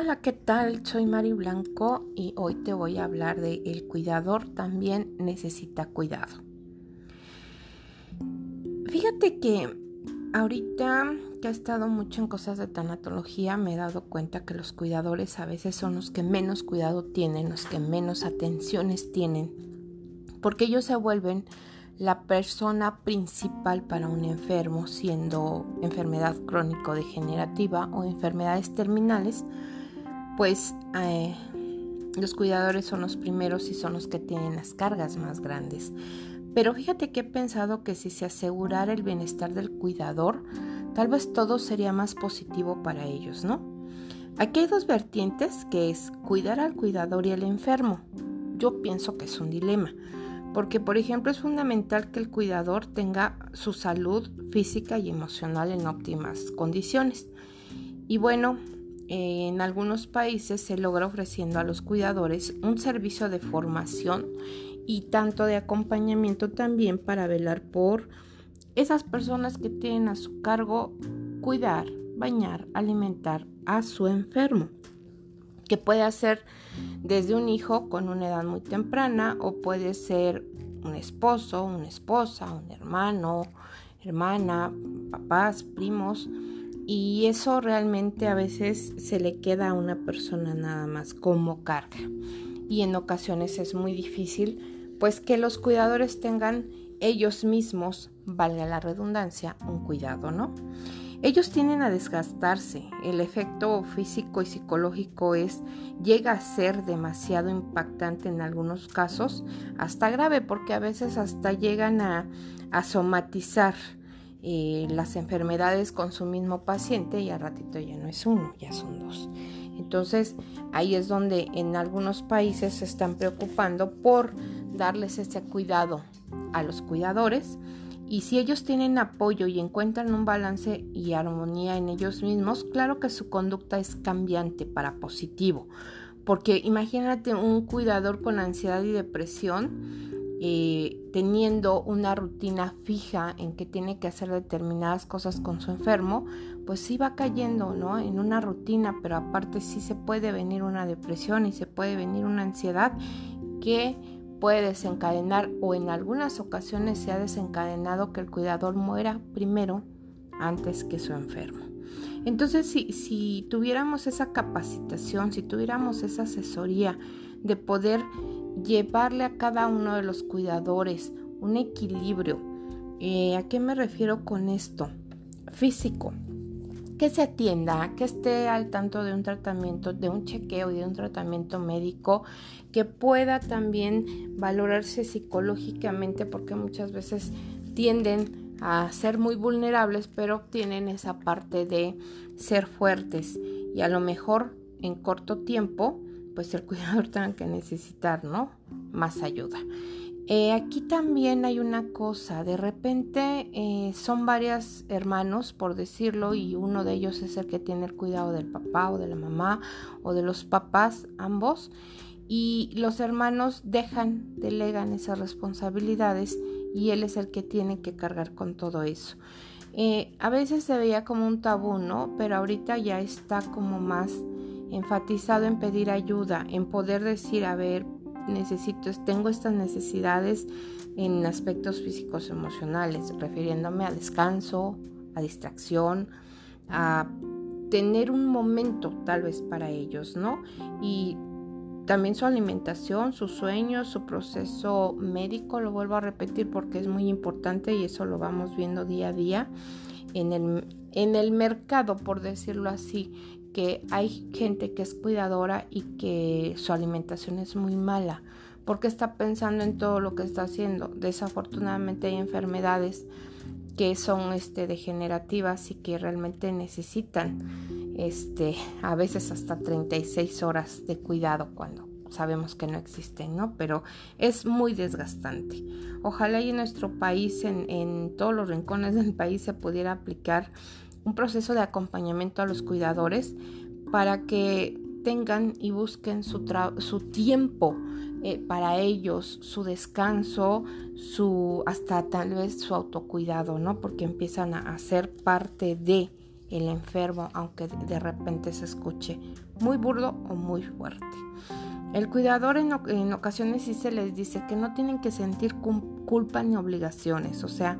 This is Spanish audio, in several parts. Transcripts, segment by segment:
Hola, ¿qué tal? Soy Mari Blanco y hoy te voy a hablar de el cuidador también necesita cuidado. Fíjate que ahorita que he estado mucho en cosas de tanatología me he dado cuenta que los cuidadores a veces son los que menos cuidado tienen, los que menos atenciones tienen, porque ellos se vuelven la persona principal para un enfermo, siendo enfermedad crónico-degenerativa o enfermedades terminales, pues eh, los cuidadores son los primeros y son los que tienen las cargas más grandes. Pero fíjate que he pensado que si se asegurara el bienestar del cuidador, tal vez todo sería más positivo para ellos, ¿no? Aquí hay dos vertientes, que es cuidar al cuidador y al enfermo. Yo pienso que es un dilema, porque por ejemplo es fundamental que el cuidador tenga su salud física y emocional en óptimas condiciones. Y bueno, en algunos países se logra ofreciendo a los cuidadores un servicio de formación y tanto de acompañamiento también para velar por esas personas que tienen a su cargo cuidar, bañar, alimentar a su enfermo, que puede ser desde un hijo con una edad muy temprana o puede ser un esposo, una esposa, un hermano, hermana, papás, primos y eso realmente a veces se le queda a una persona nada más como carga. Y en ocasiones es muy difícil pues que los cuidadores tengan ellos mismos, valga la redundancia, un cuidado, ¿no? Ellos tienden a desgastarse, el efecto físico y psicológico es llega a ser demasiado impactante en algunos casos, hasta grave porque a veces hasta llegan a, a somatizar las enfermedades con su mismo paciente y al ratito ya no es uno, ya son dos. Entonces ahí es donde en algunos países se están preocupando por darles ese cuidado a los cuidadores y si ellos tienen apoyo y encuentran un balance y armonía en ellos mismos, claro que su conducta es cambiante para positivo. Porque imagínate un cuidador con ansiedad y depresión, eh, teniendo una rutina fija en que tiene que hacer determinadas cosas con su enfermo, pues sí va cayendo, ¿no? En una rutina, pero aparte sí se puede venir una depresión y se puede venir una ansiedad que puede desencadenar o en algunas ocasiones se ha desencadenado que el cuidador muera primero antes que su enfermo. Entonces, si, si tuviéramos esa capacitación, si tuviéramos esa asesoría de poder llevarle a cada uno de los cuidadores un equilibrio. Eh, ¿A qué me refiero con esto? Físico. Que se atienda, que esté al tanto de un tratamiento, de un chequeo y de un tratamiento médico, que pueda también valorarse psicológicamente, porque muchas veces tienden a ser muy vulnerables, pero tienen esa parte de ser fuertes y a lo mejor en corto tiempo pues el cuidador tenga que necesitar, ¿no? Más ayuda. Eh, aquí también hay una cosa, de repente eh, son varios hermanos, por decirlo, y uno de ellos es el que tiene el cuidado del papá o de la mamá o de los papás, ambos, y los hermanos dejan, delegan esas responsabilidades y él es el que tiene que cargar con todo eso. Eh, a veces se veía como un tabú, ¿no? Pero ahorita ya está como más enfatizado en pedir ayuda, en poder decir, a ver, necesito, tengo estas necesidades en aspectos físicos emocionales, refiriéndome a descanso, a distracción, a tener un momento tal vez para ellos, ¿no? Y también su alimentación, sus sueños, su proceso médico, lo vuelvo a repetir porque es muy importante y eso lo vamos viendo día a día en el, en el mercado, por decirlo así, que hay gente que es cuidadora y que su alimentación es muy mala porque está pensando en todo lo que está haciendo. Desafortunadamente hay enfermedades que son este, degenerativas y que realmente necesitan este, a veces hasta 36 horas de cuidado cuando sabemos que no existen, ¿no? Pero es muy desgastante. Ojalá y en nuestro país, en, en todos los rincones del país, se pudiera aplicar un proceso de acompañamiento a los cuidadores para que tengan y busquen su, su tiempo eh, para ellos, su descanso, su hasta tal vez su autocuidado, ¿no? Porque empiezan a, ser parte de el enfermo, aunque de repente se escuche muy burdo o muy fuerte. El cuidador en, ocasiones sí se les dice que no tienen que sentir culpa ni obligaciones, o sea,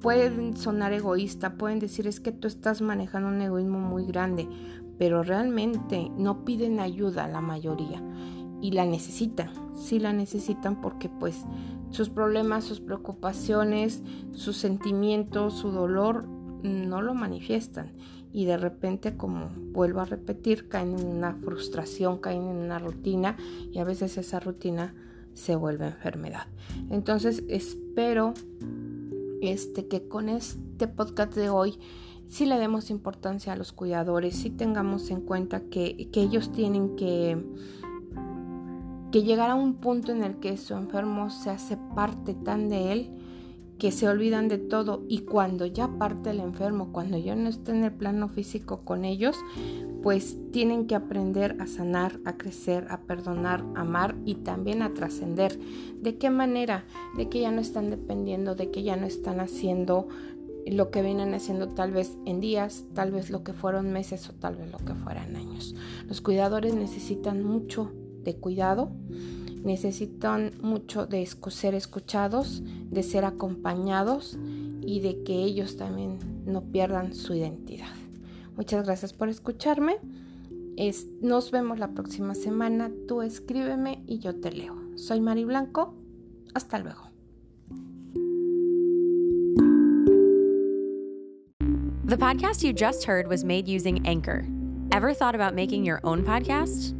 pueden sonar egoísta, pueden decir es que tú estás manejando un egoísmo muy grande, pero realmente no piden ayuda la mayoría y la necesitan, sí la necesitan porque pues sus problemas, sus preocupaciones, sus sentimientos, su dolor no lo manifiestan y de repente como vuelvo a repetir caen en una frustración, caen en una rutina y a veces esa rutina se vuelve enfermedad. Entonces espero este que con este podcast de hoy si le demos importancia a los cuidadores, si tengamos en cuenta que, que ellos tienen que que llegar a un punto en el que su enfermo se hace parte tan de él que se olvidan de todo y cuando ya parte el enfermo, cuando ya no está en el plano físico con ellos, pues tienen que aprender a sanar, a crecer, a perdonar, a amar y también a trascender. ¿De qué manera? De que ya no están dependiendo, de que ya no están haciendo lo que vienen haciendo tal vez en días, tal vez lo que fueron meses o tal vez lo que fueran años. Los cuidadores necesitan mucho de cuidado, necesitan mucho de ser escuchados, de ser acompañados y de que ellos también no pierdan su identidad. Muchas gracias por escucharme. nos vemos la próxima semana. Tú escríbeme y yo te leo. Soy Mari Blanco. Hasta luego. The podcast you just heard was made using Anchor. Ever thought about making your own podcast?